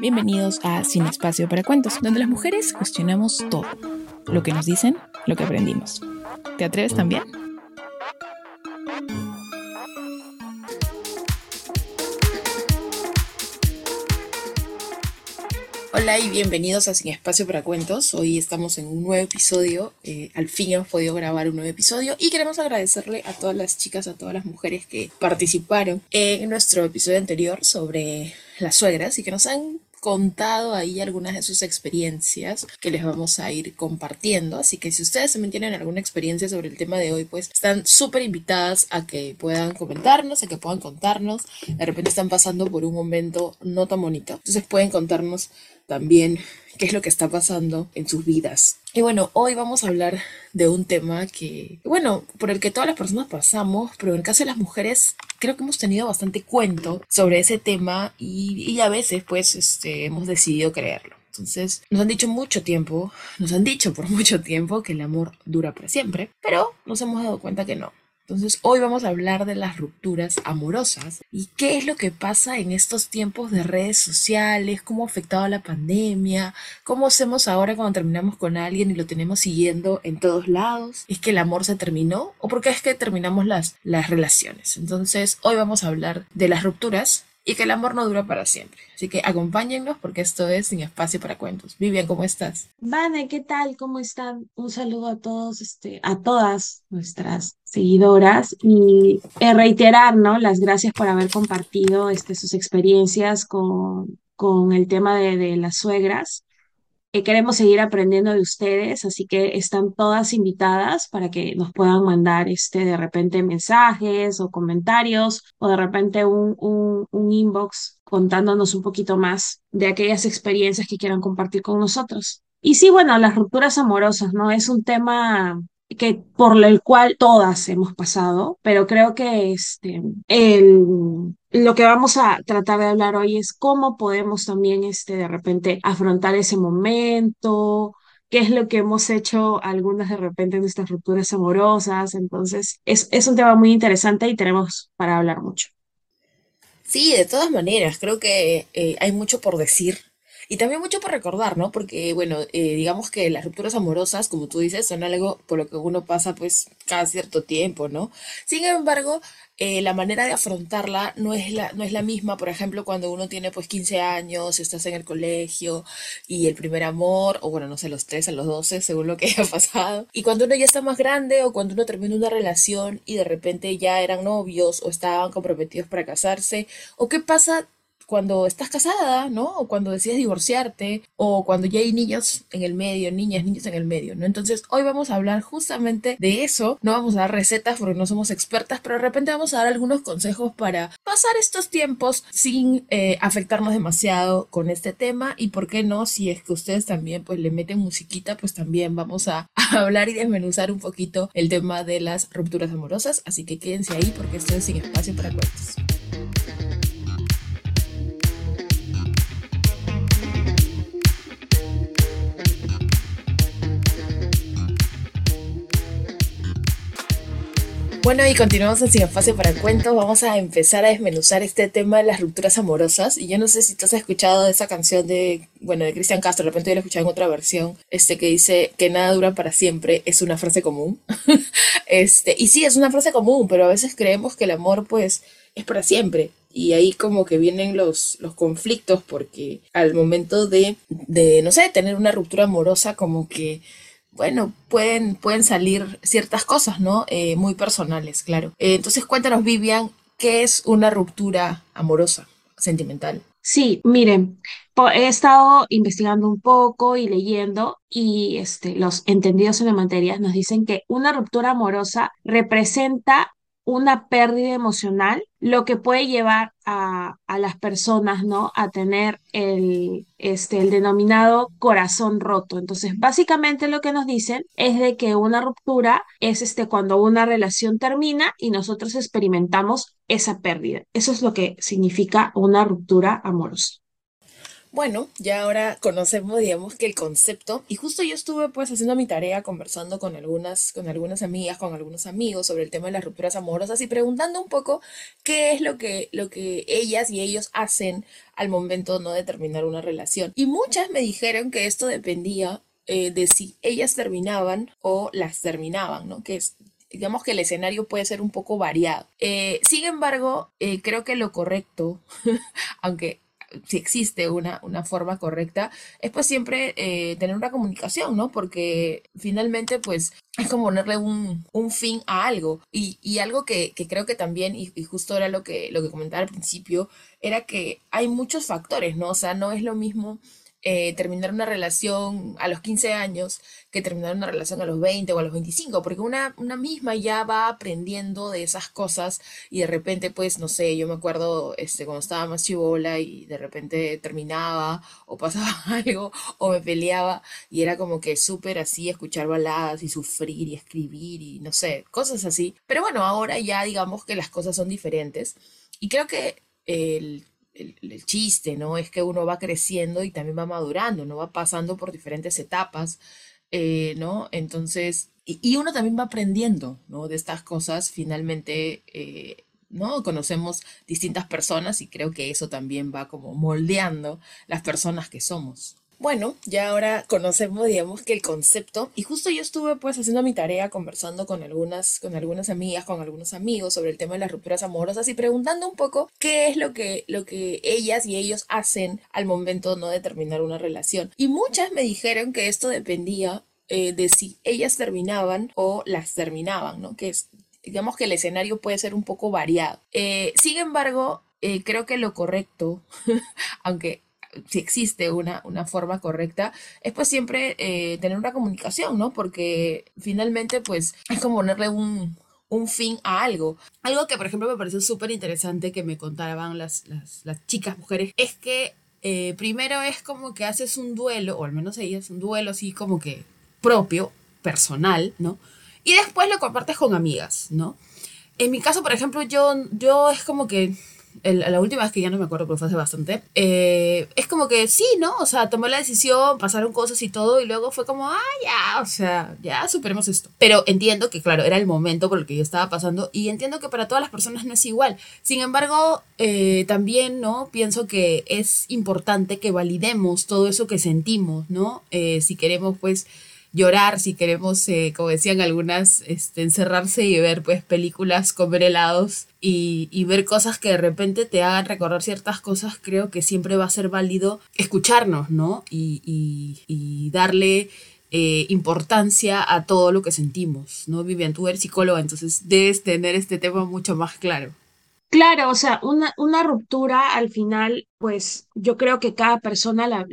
Bienvenidos a Sin Espacio para Cuentos, donde las mujeres cuestionamos todo. Lo que nos dicen, lo que aprendimos. ¿Te atreves también? Hola y bienvenidos a Sin Espacio para Cuentos. Hoy estamos en un nuevo episodio. Eh, al fin hemos podido grabar un nuevo episodio y queremos agradecerle a todas las chicas, a todas las mujeres que participaron en nuestro episodio anterior sobre las suegras y que nos han contado ahí algunas de sus experiencias que les vamos a ir compartiendo. Así que si ustedes también tienen alguna experiencia sobre el tema de hoy, pues están súper invitadas a que puedan comentarnos, a que puedan contarnos. De repente están pasando por un momento no tan bonito. Entonces pueden contarnos también qué es lo que está pasando en sus vidas. Y bueno, hoy vamos a hablar de un tema que, bueno, por el que todas las personas pasamos, pero en el caso de las mujeres creo que hemos tenido bastante cuento sobre ese tema y, y a veces pues este, hemos decidido creerlo. Entonces, nos han dicho mucho tiempo, nos han dicho por mucho tiempo que el amor dura para siempre, pero nos hemos dado cuenta que no. Entonces hoy vamos a hablar de las rupturas amorosas y qué es lo que pasa en estos tiempos de redes sociales, cómo ha afectado la pandemia, cómo hacemos ahora cuando terminamos con alguien y lo tenemos siguiendo en todos lados. ¿Es que el amor se terminó o por qué es que terminamos las, las relaciones? Entonces hoy vamos a hablar de las rupturas y que el amor no dura para siempre. Así que acompáñennos porque esto es Sin Espacio para Cuentos. Vivian, ¿cómo estás? Vane, ¿qué tal? ¿Cómo están? Un saludo a todos, este, a todas nuestras seguidoras y eh, reiterar, ¿no? Las gracias por haber compartido este, sus experiencias con, con el tema de, de las suegras queremos seguir aprendiendo de ustedes, así que están todas invitadas para que nos puedan mandar este, de repente mensajes o comentarios o de repente un, un, un inbox contándonos un poquito más de aquellas experiencias que quieran compartir con nosotros. Y sí, bueno, las rupturas amorosas, ¿no? Es un tema que por el cual todas hemos pasado, pero creo que este, el, lo que vamos a tratar de hablar hoy es cómo podemos también este, de repente afrontar ese momento, qué es lo que hemos hecho algunas de repente en nuestras rupturas amorosas. Entonces, es, es un tema muy interesante y tenemos para hablar mucho. Sí, de todas maneras, creo que eh, hay mucho por decir y también mucho por recordar, ¿no? Porque, bueno, eh, digamos que las rupturas amorosas, como tú dices, son algo por lo que uno pasa pues cada cierto tiempo, ¿no? Sin embargo, eh, la manera de afrontarla no es la, no es la misma, por ejemplo, cuando uno tiene pues 15 años, estás en el colegio y el primer amor, o bueno, no sé, los 3 a los 12, según lo que haya pasado. Y cuando uno ya está más grande o cuando uno termina una relación y de repente ya eran novios o estaban comprometidos para casarse, o qué pasa cuando estás casada, ¿no? O cuando decides divorciarte, o cuando ya hay niños en el medio, niñas, niños en el medio, ¿no? Entonces, hoy vamos a hablar justamente de eso. No vamos a dar recetas porque no somos expertas, pero de repente vamos a dar algunos consejos para pasar estos tiempos sin eh, afectarnos demasiado con este tema. Y por qué no, si es que ustedes también pues le meten musiquita, pues también vamos a, a hablar y desmenuzar un poquito el tema de las rupturas amorosas. Así que quédense ahí porque esto es sin espacio para cuentos. Bueno, y continuamos en Sin Fase para Cuentos. Vamos a empezar a desmenuzar este tema de las rupturas amorosas. Y yo no sé si tú has escuchado esa canción de, bueno, de Cristian Castro, de repente yo la he escuchado en otra versión, este, que dice que nada dura para siempre, es una frase común. este, y sí, es una frase común, pero a veces creemos que el amor, pues, es para siempre. Y ahí como que vienen los, los conflictos, porque al momento de, de, no sé, tener una ruptura amorosa, como que bueno, pueden, pueden salir ciertas cosas, ¿no? Eh, muy personales, claro. Eh, entonces, cuéntanos, Vivian, ¿qué es una ruptura amorosa, sentimental? Sí, miren, he estado investigando un poco y leyendo y este, los entendidos en la materia nos dicen que una ruptura amorosa representa una pérdida emocional, lo que puede llevar a, a, las personas, ¿no? A tener el, este, el denominado corazón roto. Entonces, básicamente lo que nos dicen es de que una ruptura es este, cuando una relación termina y nosotros experimentamos esa pérdida. Eso es lo que significa una ruptura amorosa. Bueno, ya ahora conocemos, digamos, que el concepto, y justo yo estuve pues haciendo mi tarea, conversando con algunas, con algunas amigas, con algunos amigos sobre el tema de las rupturas amorosas y preguntando un poco qué es lo que, lo que ellas y ellos hacen al momento no de terminar una relación. Y muchas me dijeron que esto dependía eh, de si ellas terminaban o las terminaban, ¿no? Que es, digamos que el escenario puede ser un poco variado. Eh, sin embargo, eh, creo que lo correcto, aunque si existe una, una forma correcta, es pues siempre eh, tener una comunicación, ¿no? Porque finalmente pues es como ponerle un, fin a algo. Y, algo que, creo que también, y, y, justo era lo que, lo que comentaba al principio, era que hay muchos factores, ¿no? O sea, no es lo mismo eh, terminar una relación a los 15 años que terminar una relación a los 20 o a los 25, porque una, una misma ya va aprendiendo de esas cosas y de repente, pues, no sé, yo me acuerdo este, cuando estaba más chivola y de repente terminaba o pasaba algo o me peleaba y era como que súper así escuchar baladas y sufrir y escribir y no sé, cosas así. Pero bueno, ahora ya digamos que las cosas son diferentes y creo que el el, chiste, ¿no? Es que uno va creciendo y también va madurando, ¿no? Va pasando por diferentes etapas, eh, ¿no? Entonces, y, uno también va aprendiendo, ¿no? De estas cosas, finalmente, eh, ¿no? Conocemos distintas personas y creo que eso también va como moldeando las personas que somos. Bueno, ya ahora conocemos, digamos, que el concepto, y justo yo estuve pues haciendo mi tarea, conversando con algunas, con algunas amigas, con algunos amigos sobre el tema de las rupturas amorosas y preguntando un poco qué es lo que, lo que ellas y ellos hacen al momento no de terminar una relación. Y muchas me dijeron que esto dependía eh, de si ellas terminaban o las terminaban, ¿no? Que es, digamos que el escenario puede ser un poco variado. Eh, sin embargo, eh, creo que lo correcto, aunque si existe una, una forma correcta, es pues siempre eh, tener una comunicación, ¿no? Porque finalmente pues es como ponerle un, fin a algo. Algo que por ejemplo me pareció súper interesante que me contaban las, las, chicas mujeres es que eh, primero es como que haces un duelo, o al menos ellas, un duelo así como que propio, personal, ¿no? Y después lo compartes con amigas, ¿no? En mi caso, por ejemplo, yo, yo es como que la última vez que ya no me acuerdo, pero fue hace bastante, eh, es como que sí, ¿no? O sea, tomé la decisión, pasaron cosas y todo, y luego fue como, ah, ya, o sea, ya superemos esto. Pero entiendo que, claro, era el momento por el que yo estaba pasando, y entiendo que para todas las personas no es igual. Sin embargo, eh, también, ¿no? Pienso que es importante que validemos todo eso que sentimos, ¿no? Eh, si queremos, pues, llorar, si queremos, eh, como decían algunas, este, encerrarse y ver pues películas, comer helados y, ver cosas que de repente te hagan recordar ciertas cosas, creo que siempre va a ser válido escucharnos, ¿no? Y darle eh, importancia a todo lo que sentimos, ¿no? Vivian, tú eres psicóloga, entonces debes tener este tema mucho más claro. Claro, o sea, una, una ruptura al final, pues yo creo que cada persona la,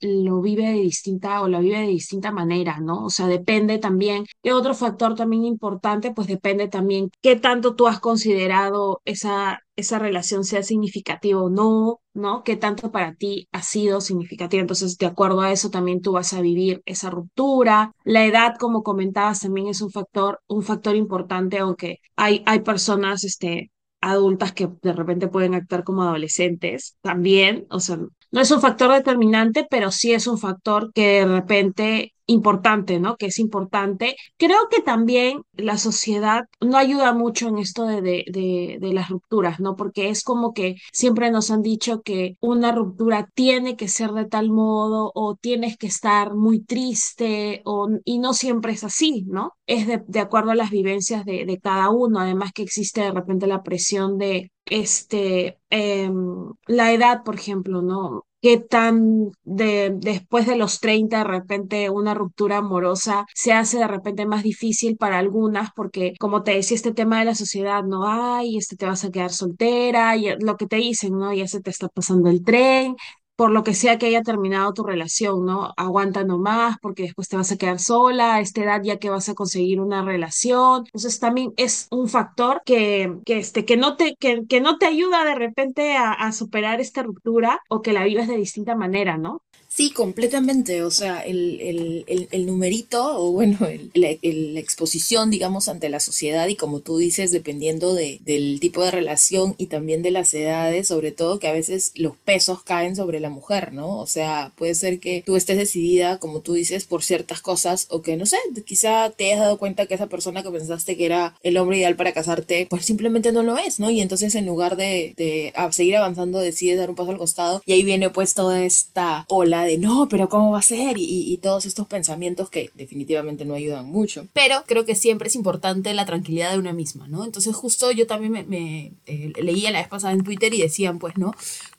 lo vive de distinta o la vive de distinta manera, ¿no? O sea, depende también. Y otro factor también importante, pues depende también qué tanto tú has considerado esa, esa relación sea significativa o no, ¿no? Qué tanto para ti ha sido significativa. Entonces, de acuerdo a eso, también tú vas a vivir esa ruptura. La edad, como comentabas, también es un factor, un factor importante, aunque hay, hay personas, este, adultas que de repente pueden actuar como adolescentes también, o sea, no es un factor determinante, pero sí es un factor que de repente importante, ¿no? Que es importante. Creo que también la sociedad no ayuda mucho en esto de, de, de, las rupturas, ¿no? Porque es como que siempre nos han dicho que una ruptura tiene que ser de tal modo o tienes que estar muy triste o, y no siempre es así, ¿no? Es de, acuerdo a las vivencias de, de cada uno, además que existe de repente la presión de este, em, la edad, por ejemplo, ¿no? qué tan de, después de los 30 de repente una ruptura amorosa se hace de repente más difícil para algunas porque como te decía este tema de la sociedad, no hay, este te vas a quedar soltera, y lo que te dicen, ¿no? Ya se te está pasando el tren, por lo que sea que haya terminado tu relación, ¿no? Aguanta nomás porque después te vas a quedar sola, a esta edad ya que vas a conseguir una relación. Entonces también es un factor que, que, este, que, no, te, que, que no te ayuda de repente a, a superar esta ruptura o que la vives de distinta manera, ¿no? Sí, completamente. O sea, el, el, numerito, o bueno, la exposición, digamos, ante la sociedad y como tú dices, dependiendo de, del tipo de relación y también de las edades, sobre todo que a veces los pesos caen sobre la mujer, ¿no? O sea, puede ser que tú estés decidida, como tú dices, por ciertas cosas o que, no sé, quizá te hayas dado cuenta que esa persona que pensaste que era el hombre ideal para casarte, pues simplemente no lo es, ¿no? Y entonces en lugar de, de seguir avanzando, decides dar un paso al costado y ahí viene pues toda esta ola de no, pero ¿cómo va a ser? Y, todos estos pensamientos que definitivamente no ayudan mucho. Pero creo que siempre es importante la tranquilidad de una misma, ¿no? Entonces justo yo también me, eh, leía la vez pasada en Twitter y decían, pues, ¿no?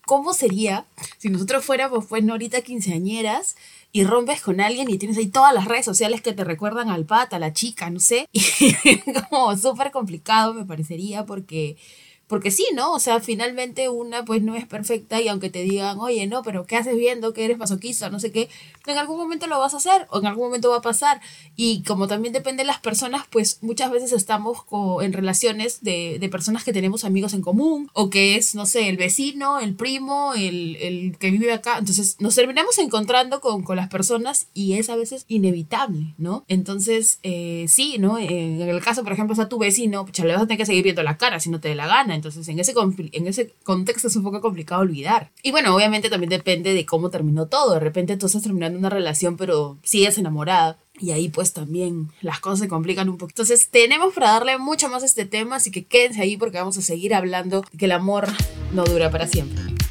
¿Cómo sería si nosotros fuéramos, pues, no ahorita quinceañeras y rompes con alguien y tienes ahí todas las redes sociales que te recuerdan al pata, la chica, no sé? Y como súper complicado me parecería porque porque sí, ¿no? O sea, finalmente una pues no es perfecta y aunque te digan, oye, no, pero ¿qué haces viendo que eres masoquista? No sé qué, en algún momento lo vas a hacer o en algún momento va a pasar. Y como también depende de las personas, pues muchas veces estamos en relaciones de, de, personas que tenemos amigos en común o que es, no sé, el vecino, el primo, el, el que vive acá. Entonces nos terminamos encontrando con, con, las personas y es a veces inevitable, ¿no? Entonces, eh, sí, ¿no? En el caso, por ejemplo, a tu vecino, pues le vas a tener que seguir viendo la cara si no te dé la gana. Entonces, en ese, en ese contexto es un poco complicado olvidar. Y bueno, obviamente también depende de cómo terminó todo. De repente tú estás terminando una relación, pero sigues enamorada. Y ahí pues también las cosas se complican un poco. Entonces tenemos para darle mucho más a este tema, así que quédense ahí porque vamos a seguir hablando de que el amor no dura para siempre.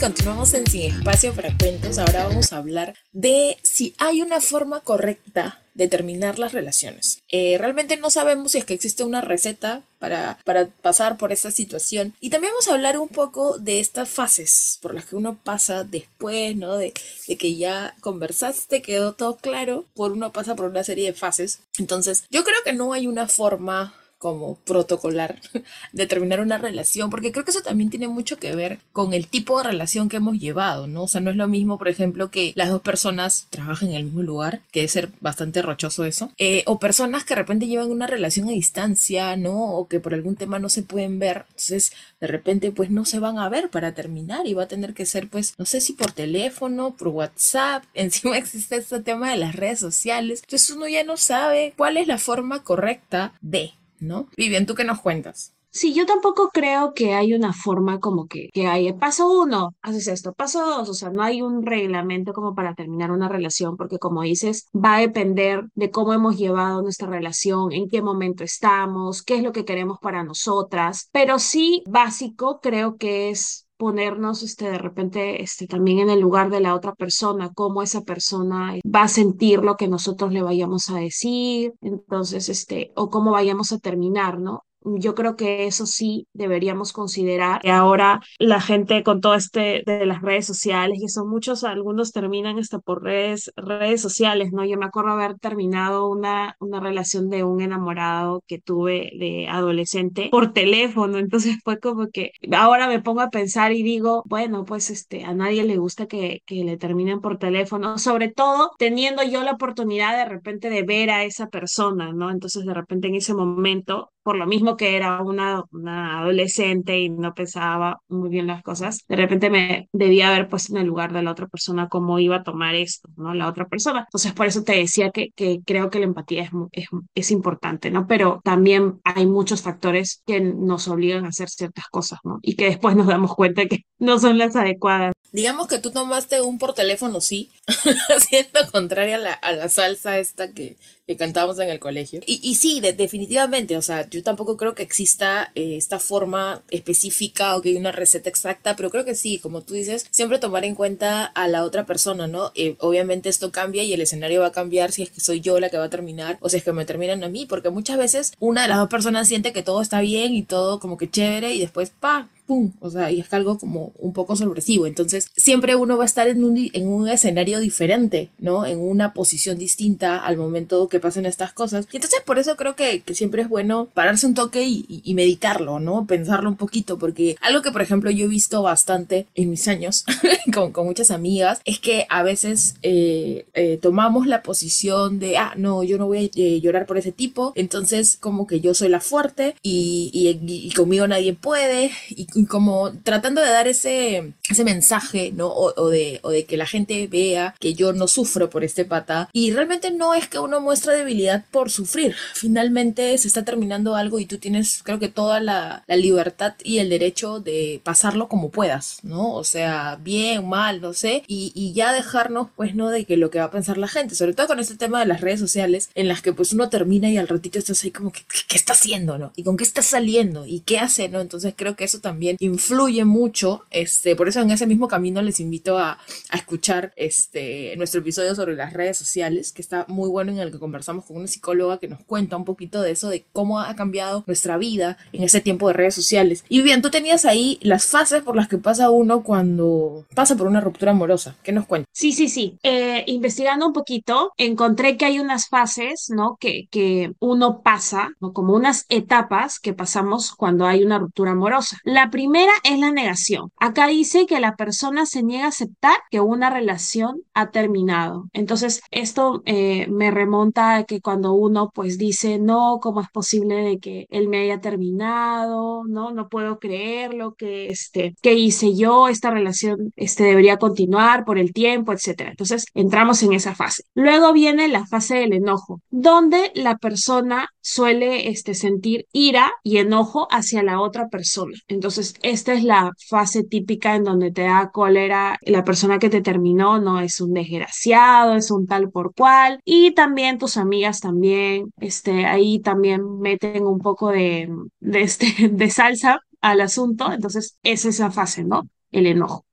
Continuamos en Sin Espacio para Cuentos. Ahora vamos a hablar de si hay una forma correcta de terminar las relaciones. Eh, realmente no sabemos si es que existe una receta para, para pasar por esta situación. Y también vamos a hablar un poco de estas fases por las que uno pasa después, ¿no? De, de que ya conversaste, quedó todo claro, por uno pasa por una serie de fases. Entonces, yo creo que no hay una forma como protocolar de terminar una relación, porque creo que eso también tiene mucho que ver con el tipo de relación que hemos llevado, ¿no? O sea, no es lo mismo, por ejemplo, que las dos personas trabajen en el mismo lugar, que debe ser bastante rochoso eso, eh, o personas que de repente llevan una relación a distancia, ¿no? O que por algún tema no se pueden ver, entonces de repente pues no se van a ver para terminar y va a tener que ser pues, no sé si por teléfono, por WhatsApp, encima existe este tema de las redes sociales, entonces uno ya no sabe cuál es la forma correcta de ¿no? Vivian, ¿tú qué nos cuentas? Sí, yo tampoco creo que hay una forma como que, que hay paso uno, haces esto, paso dos, o sea, no hay un reglamento como para terminar una relación, porque como dices, va a depender de cómo hemos llevado nuestra relación, en qué momento estamos, qué es lo que queremos para nosotras, pero sí básico creo que es ponernos este, de repente este, también en el lugar de la otra persona, cómo esa persona va a sentir lo que nosotros le vayamos a decir, entonces, este, o cómo vayamos a terminar, ¿no? Yo creo que eso sí deberíamos considerar. Que ahora la gente con todo este de las redes sociales, y son muchos, algunos terminan hasta por redes, redes sociales, ¿no? Yo me acuerdo haber terminado una, una relación de un enamorado que tuve de adolescente por teléfono, entonces fue como que ahora me pongo a pensar y digo, bueno, pues este, a nadie le gusta que, que le terminen por teléfono, sobre todo teniendo yo la oportunidad de repente de ver a esa persona, ¿no? Entonces de repente en ese momento por lo mismo que era una, una adolescente y no pensaba muy bien las cosas, de repente me debía haber puesto en el lugar de la otra persona cómo iba a tomar esto, ¿no? La otra persona. Entonces, por eso te decía que, que creo que la empatía es, es, es importante, ¿no? Pero también hay muchos factores que nos obligan a hacer ciertas cosas, ¿no? Y que después nos damos cuenta que no son las adecuadas. Digamos que tú tomaste un por teléfono, sí, siendo contraria a la, a la salsa esta que, que cantábamos en el colegio. Y, y sí, definitivamente, o sea, yo tampoco creo que exista eh, esta forma específica o que hay una receta exacta, pero creo que sí, como tú dices, siempre tomar en cuenta a la otra persona, ¿no? Eh, obviamente esto cambia y el escenario va a cambiar si es que soy yo la que va a terminar o si es que me terminan a mí, porque muchas veces una de las dos personas siente que todo está bien y todo como que chévere y después, pa, ¡pum! O sea, y es algo como un poco sorpresivo. Entonces, siempre uno va a estar en un, en un escenario diferente, ¿no? En una posición distinta al momento que pasen estas cosas. Y entonces, por eso creo que, que siempre es bueno pararse un toque y, y, meditarlo, ¿no? Pensarlo un poquito, porque algo que, por ejemplo, yo he visto bastante en mis años con, con, muchas amigas es que a veces eh, eh, tomamos la posición de, ah, no, yo no voy a eh, llorar por ese tipo, entonces como que yo soy la fuerte y, y, y conmigo nadie puede, y, como tratando de dar ese, ese mensaje, ¿no? O, o, de, o de que la gente vea que yo no sufro por este pata, y realmente no es que uno muestra debilidad por sufrir, finalmente se está terminando algo y tú tienes, creo que toda la, la libertad y el derecho de pasarlo como puedas, ¿no? O sea, bien, mal, no sé, y, y ya dejarnos, pues, ¿no? De que lo que va a pensar la gente, sobre todo con este tema de las redes sociales, en las que pues uno termina y al ratito estás ahí como que, ¿qué está haciendo, no? ¿Y con qué está saliendo? ¿Y qué hace, no? Entonces creo que eso también influye mucho, este, por eso en ese mismo camino les invito a, a escuchar este, nuestro episodio sobre las redes sociales, que está muy bueno en el que conversamos con una psicóloga que nos cuenta un poquito de eso, de cómo ha cambiado nuestra vida en ese tiempo de redes sociales. Y bien, tú tenías ahí las fases por las que pasa uno cuando pasa por una ruptura amorosa. ¿Qué nos cuentas? Sí, sí, sí. Eh, investigando un poquito, encontré que hay unas fases, ¿no? Que, que uno pasa. Como unas etapas que pasamos cuando hay una ruptura amorosa. La primera es la negación. Acá dice que la persona se niega a aceptar que una relación ha terminado. Entonces, esto eh, me remonta a que cuando uno pues dice, no, ¿cómo es posible de que él me haya terminado? No, no puedo creerlo, que este, que hice yo? Esta relación este, debería continuar por el tiempo, etcétera. Entonces, entramos en esa fase. Luego viene la fase del enojo, donde la persona suele este, sentir ira y enojo hacia la otra persona. Entonces, esta es la fase típica en donde te da cólera la persona que te terminó, no es un desgraciado, es un tal por cual. Y también tus amigas también, este, ahí también meten un poco de, de, este, de salsa al asunto. Entonces, es esa fase, ¿no? El enojo.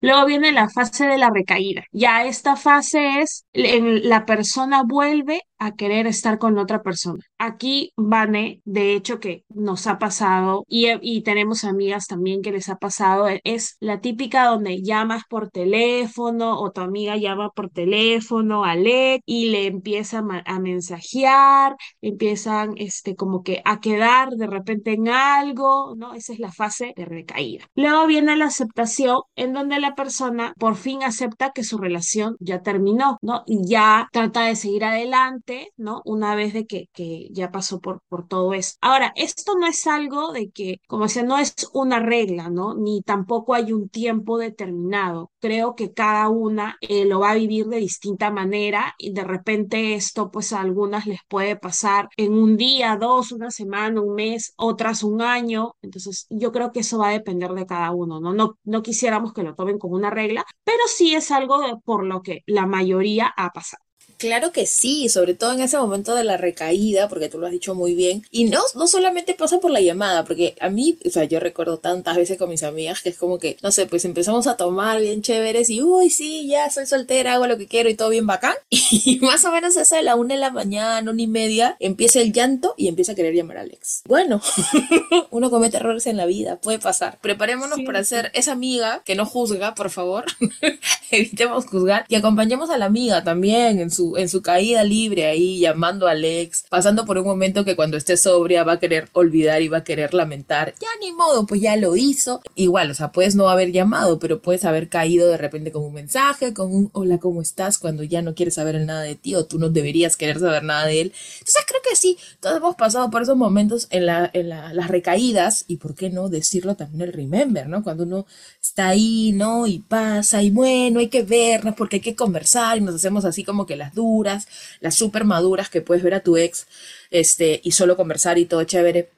Luego viene la fase de la recaída. Ya esta fase es la persona vuelve a querer estar con otra persona. Aquí, Vane, de hecho que nos ha pasado y, y, tenemos amigas también que les ha pasado, es la típica donde llamas por teléfono o tu amiga llama por teléfono a Led y le empieza a, mensajear, empiezan este, como que a quedar de repente en algo, ¿no? Esa es la fase de recaída. Luego viene la aceptación en donde la persona por fin acepta que su relación ya terminó, ¿no? Y ya trata de seguir adelante ¿no? Una vez de que, que ya pasó por, por todo eso. Ahora, esto no es algo de que, como decía, no es una regla, ¿no? Ni tampoco hay un tiempo determinado. Creo que cada una eh, lo va a vivir de distinta manera y de repente esto, pues a algunas les puede pasar en un día, dos, una semana, un mes, otras un año. Entonces, yo creo que eso va a depender de cada uno, ¿no? No, no quisiéramos que lo tomen como una regla, pero sí es algo por lo que la mayoría ha pasado. Claro que sí, sobre todo en ese momento de la recaída, porque tú lo has dicho muy bien. Y no, no solamente pasa por la llamada, porque a mí, o sea, yo recuerdo tantas veces con mis amigas que es como que, no sé, pues empezamos a tomar bien chéveres y, uy, sí, ya soy soltera, hago lo que quiero y todo bien bacán. Y más o menos esa de la una de la mañana, una y media, empieza el llanto y empieza a querer llamar a Alex. Bueno, uno comete errores en la vida, puede pasar. Preparémonos para ser esa amiga que no juzga, por favor. Evitemos juzgar y acompañemos a la amiga también en su en su caída libre ahí llamando a Alex, pasando por un momento que cuando esté sobria va a querer olvidar y va a querer lamentar. Ya ni modo, pues ya lo hizo. Igual, o sea, puedes no haber llamado, pero puedes haber caído de repente con un mensaje, con un hola, ¿cómo estás? Cuando ya no quieres saber nada de ti o tú no deberías querer saber nada de él. Entonces creo que sí, todos hemos pasado por esos momentos en, la, en las recaídas y por qué no decirlo también el remember, ¿no? Cuando uno está ahí, ¿no? Y pasa y bueno, hay que vernos porque hay que conversar y nos hacemos así como que las duras, las súper maduras que puedes ver a tu ex, este, y solo conversar y todo chévere.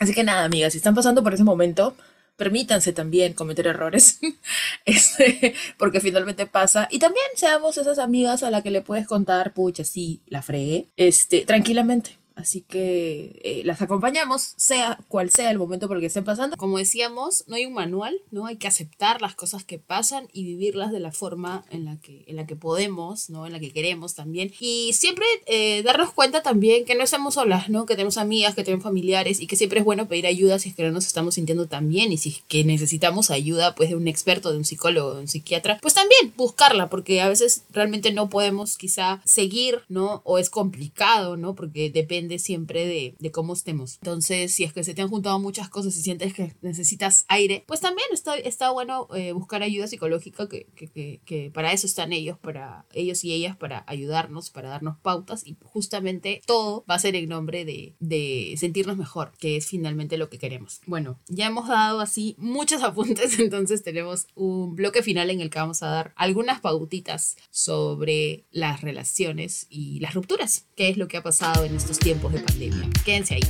Así que nada, amigas, si están pasando por ese momento, permítanse también cometer errores, este, porque finalmente pasa. Y también seamos esas amigas a la que le puedes contar, pucha, sí, la fregué, este, tranquilamente Así que eh, las acompañamos, sea cual sea el momento por el que estén pasando. Como decíamos, no hay un manual, ¿no? Hay que aceptar las cosas que pasan y vivirlas de la forma en la que, en la que podemos, ¿no? En la que queremos también. Y siempre eh, darnos cuenta también que no estamos solas, ¿no? Que tenemos amigas, que tenemos familiares y que siempre es bueno pedir ayuda si es que no nos estamos sintiendo tan bien y si es que necesitamos ayuda, pues, de un experto, de un psicólogo, de un psiquiatra, pues también buscarla, porque a veces realmente no podemos quizá seguir, ¿no? O es complicado, ¿no? Porque depende siempre de, de cómo estemos. Entonces, si es que se te han juntado muchas cosas y sientes que necesitas aire, pues también está, está bueno eh, buscar ayuda psicológica, que, que, que, para eso están ellos, para ellos y ellas, para ayudarnos, para darnos pautas y justamente todo va a ser en nombre de, de sentirnos mejor, que es finalmente lo que queremos. Bueno, ya hemos dado así muchos apuntes, entonces tenemos un bloque final en el que vamos a dar algunas pautitas sobre las relaciones y las rupturas, qué es lo que ha pasado en estos tiempos de pandemia. Quédense ahí.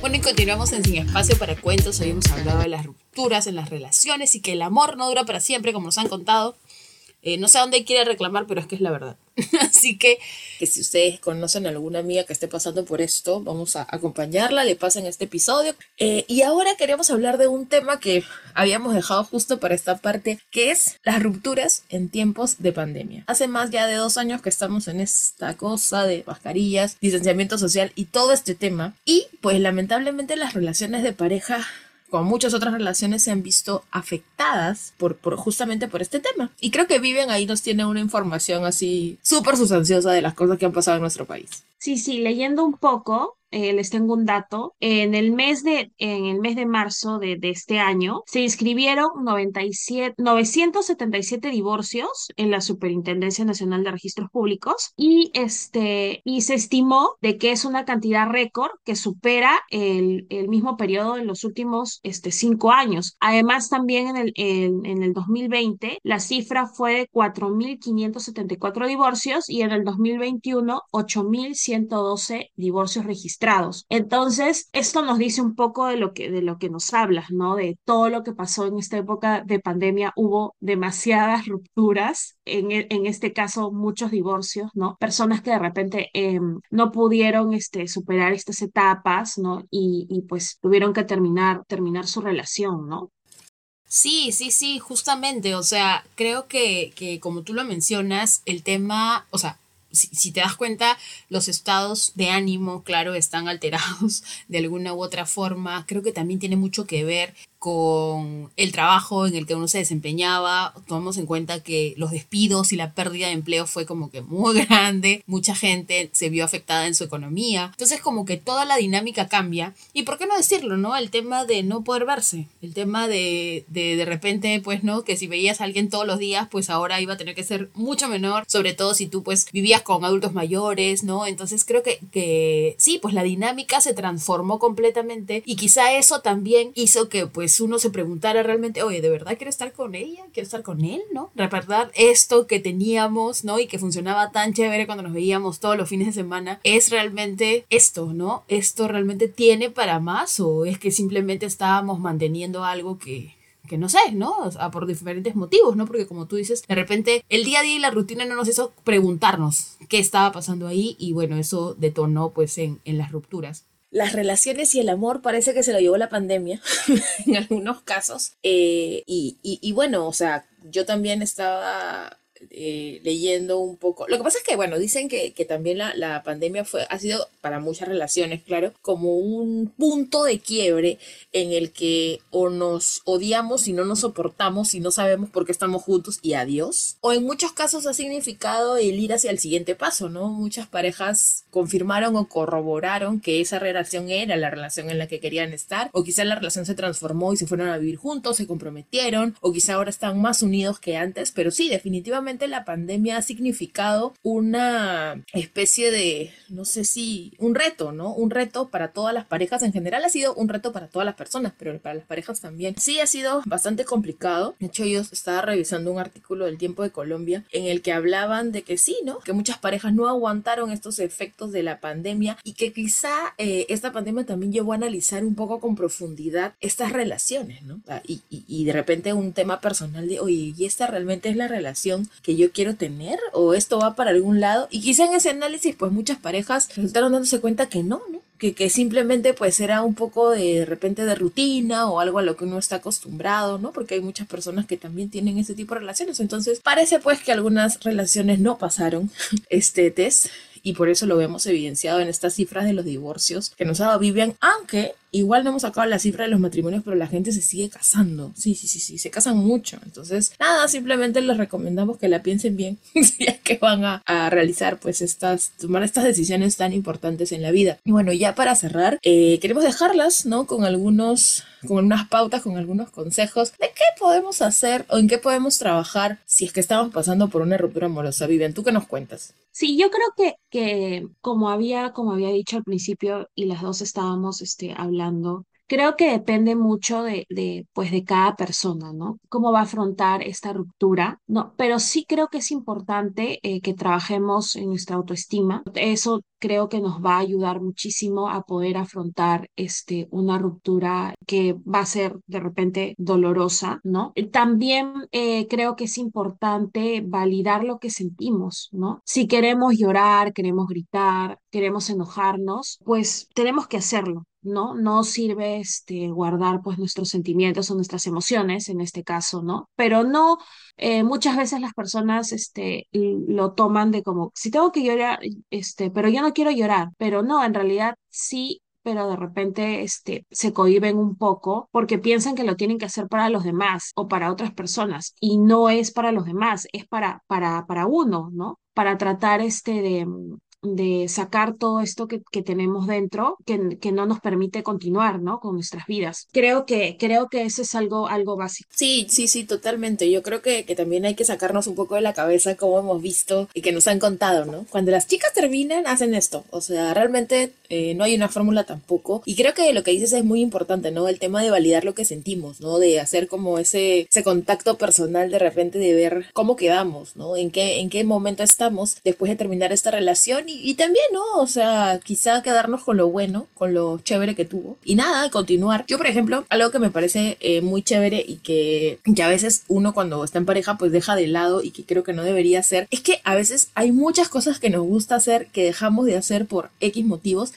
Bueno, y continuamos en Sin Espacio para Cuentos. Hoy hemos hablado de las rupturas en las relaciones y que el amor no dura para siempre, como nos han contado. Eh, no sé a dónde quiere reclamar, pero es que es la verdad. Así que, que si ustedes conocen a alguna amiga que esté pasando por esto, vamos a acompañarla, le pasen este episodio. Eh, y ahora queremos hablar de un tema que habíamos dejado justo para esta parte, que es las rupturas en tiempos de pandemia. Hace más ya de dos años que estamos en esta cosa de mascarillas, distanciamiento social y todo este tema. Y pues lamentablemente las relaciones de pareja como muchas otras relaciones, se han visto afectadas por, por, justamente por este tema. Y creo que Vivian ahí nos tiene una información así súper sustanciosa de las cosas que han pasado en nuestro país. Sí, sí, leyendo un poco, eh, les tengo un dato. En el mes de, en el mes de marzo de, este año se inscribieron 97, 977 divorcios en la Superintendencia Nacional de Registros Públicos y, este, y se estimó de que es una cantidad récord que supera el, el mismo periodo en los últimos este, cinco años. Además, también en el, en, en el 2020 la cifra fue de 4.574 divorcios y en el 2021 8.112 divorcios registrados entonces, esto nos dice un poco de lo que, de lo que nos hablas, ¿no? De todo lo que pasó en esta época de pandemia. Hubo demasiadas rupturas, en, e, en este caso muchos divorcios, ¿no? Personas que de repente eh, no pudieron este, superar estas etapas, ¿no? Y, y pues tuvieron que terminar, terminar su relación, ¿no? Sí, sí, sí, justamente, o sea, creo que, que como tú lo mencionas, el tema, o sea, si, te das cuenta, los estados de ánimo, claro, están alterados de alguna u otra forma. Creo que también tiene mucho que ver con el trabajo en el que uno se desempeñaba. Tomamos en cuenta que los despidos y la pérdida de empleo fue como que muy grande. Mucha gente se vio afectada en su economía. Entonces como que toda la dinámica cambia. Y por qué no decirlo, ¿no? El tema de no poder verse. El tema de de, de repente, pues, ¿no? Que si veías a alguien todos los días, pues ahora iba a tener que ser mucho menor. Sobre todo si tú pues vivías con adultos mayores, ¿no? Entonces creo que, que sí, pues la dinámica se transformó completamente. Y quizá eso también hizo que pues pues, uno se preguntara realmente, oye, ¿de verdad quiero estar con ella? ¿Quiero estar con él? ¿No? Recordar esto que teníamos, ¿no? Y que funcionaba tan chévere cuando nos veíamos todos los fines de semana, ¿es realmente esto, ¿no? ¿Esto realmente tiene para más o es que simplemente estábamos manteniendo algo que, que no sé, ¿no? O por diferentes motivos, ¿no? Porque como tú dices, de repente el día a día y la rutina no nos hizo preguntarnos qué estaba pasando ahí y bueno, eso detonó pues en, en las rupturas las relaciones y el amor parece que se lo llevó la pandemia en algunos casos. Eh, y, y, y, bueno, o sea, yo también estaba eh, leyendo un poco. Lo que pasa es que, bueno, dicen que, que también la, la, pandemia fue, ha sido para muchas relaciones, claro, como un punto de quiebre en el que o nos odiamos y no nos soportamos y no sabemos por qué estamos juntos y adiós. O en muchos casos ha significado el ir hacia el siguiente paso, ¿no? Muchas parejas confirmaron o corroboraron que esa relación era la relación en la que querían estar, o quizá la relación se transformó y se fueron a vivir juntos, se comprometieron, o quizá ahora están más unidos que antes, pero sí, definitivamente definitivamente la pandemia ha significado una especie de, no sé si, un reto, ¿no? Un reto para todas las parejas. En general ha sido un reto para todas las personas, pero para las parejas también. Sí, ha sido bastante complicado. De hecho, yo estaba revisando un artículo del Tiempo de Colombia en el que hablaban de que sí, ¿no? Que muchas parejas no aguantaron estos efectos de la pandemia y que quizá eh, esta pandemia también llevó a analizar un poco con profundidad estas relaciones, ¿no? Y, y de repente un tema personal de, oye, ¿y esta realmente es la relación que yo quiero tener? ¿O esto va para algún lado? Y quizá en ese análisis, pues muchas parejas resultaron dándose cuenta que no, ¿no? Que, que, simplemente pues era un poco de, repente de rutina o algo a lo que uno está acostumbrado, ¿no? Porque hay muchas personas que también tienen ese tipo de relaciones. Entonces parece pues que algunas relaciones no pasaron este test y por eso lo vemos evidenciado en estas cifras de los divorcios que nos ha dado Vivian, aunque igual no hemos sacado la cifra de los matrimonios, pero la gente se sigue casando. Sí, sí, sí, sí, se casan mucho. Entonces, nada, simplemente les recomendamos que la piensen bien si que van a, a, realizar pues estas, tomar estas decisiones tan importantes en la vida. Y bueno, ya para cerrar, eh, queremos dejarlas, ¿no? Con algunos, con unas pautas, con algunos consejos de qué podemos hacer o en qué podemos trabajar si es que estamos pasando por una ruptura amorosa. Vivian, ¿tú qué nos cuentas? Sí, yo creo que, que como había, como había dicho al principio y las dos estábamos este, hablando, creo que depende mucho de, de, pues de cada persona, ¿no? Cómo va a afrontar esta ruptura, ¿no? Pero sí creo que es importante eh, que trabajemos en nuestra autoestima. Eso creo que nos va a ayudar muchísimo a poder afrontar este, una ruptura que va a ser de repente dolorosa, ¿no? También eh, creo que es importante validar lo que sentimos, ¿no? Si queremos llorar, queremos gritar, queremos enojarnos, pues tenemos que hacerlo, ¿no? No sirve este, guardar pues nuestros sentimientos o nuestras emociones en este caso, ¿no? Pero no, eh, muchas veces las personas este, lo toman de como, si tengo que llorar, este, pero yo no quiero llorar, pero no, en realidad sí pero de repente este, se cohiben un poco porque piensan que lo tienen que hacer para los demás o para otras personas y no es para los demás, es para, para, para uno, ¿no? Para tratar este de, de sacar todo esto que, que tenemos dentro que, que, no nos permite continuar, ¿no? Con nuestras vidas. Creo que, creo que eso es algo, algo básico. Sí, sí, sí, totalmente. Yo creo que, que también hay que sacarnos un poco de la cabeza como hemos visto y que nos han contado, ¿no? Cuando las chicas terminan, hacen esto. O sea, realmente eh, no hay una fórmula tampoco. Y creo que lo que dices es muy importante, ¿no? El tema de validar lo que sentimos, ¿no? De hacer como ese, ese contacto personal de repente de ver cómo quedamos, ¿no? En qué, en qué momento estamos después de terminar esta relación y, también, ¿no? O sea, quizá quedarnos con lo bueno, con lo chévere que tuvo. Y nada, continuar. Yo, por ejemplo, algo que me parece eh, muy chévere y que, que a veces uno cuando está en pareja pues deja de lado y que creo que no debería hacer, es que a veces hay muchas cosas que nos gusta hacer que dejamos de hacer por X motivos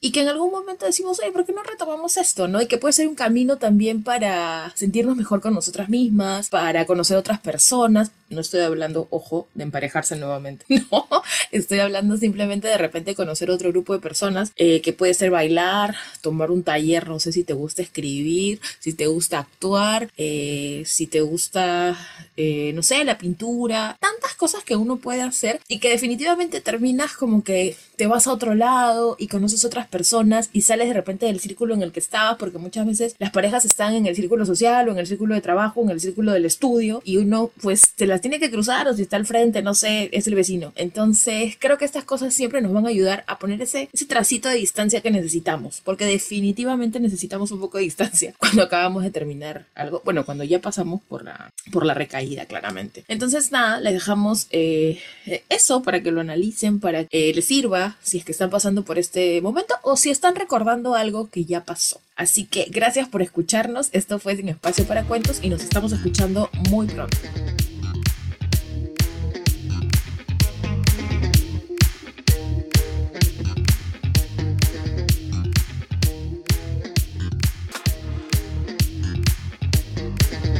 y que en algún momento decimos, oye, ¿por qué no retomamos esto? ¿no? Y que puede ser un camino también para sentirnos mejor con nosotras mismas, para conocer otras personas. No estoy hablando, ojo, de emparejarse nuevamente. No, estoy hablando simplemente de repente conocer otro grupo de personas, eh, que puede ser bailar, tomar un taller, no sé si te gusta escribir, si te gusta actuar, eh, si te gusta, eh, no sé, la pintura, tantas cosas que uno puede hacer y que definitivamente terminas como que te vas a otro lado y conoces otras personas y sales de repente del círculo en el que estabas, porque muchas veces las parejas están en el círculo social o en el círculo de trabajo, en el círculo del estudio y uno pues se las tiene que cruzar o si está al frente, no sé, es el vecino. Entonces creo que estas cosas siempre nos van a ayudar a poner ese, ese tracito de distancia que necesitamos, porque definitivamente necesitamos un poco de distancia cuando acabamos de terminar algo, bueno, cuando ya pasamos por la, por la recaída, claramente. Entonces nada, les dejamos eh, eso para que lo analicen, para que les sirva si es que están pasando por este momento o si están recordando algo que ya pasó. Así que gracias por escucharnos. Esto fue Sin Espacio para Cuentos y nos estamos escuchando muy pronto.